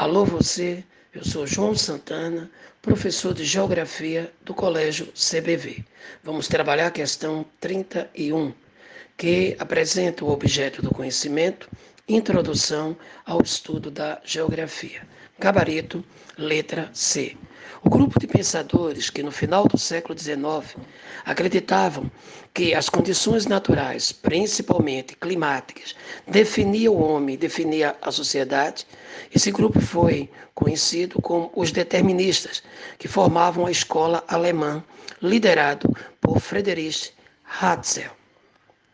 Alô você, eu sou João Santana, professor de Geografia do Colégio CBV. Vamos trabalhar a questão 31, que apresenta o objeto do conhecimento, introdução ao estudo da geografia. Gabarito, letra C. O grupo de pensadores que no final do século XIX acreditavam que as condições naturais, principalmente climáticas, definiam o homem, definiam a sociedade, esse grupo foi conhecido como os deterministas, que formavam a escola alemã, liderado por Friedrich Hatzel.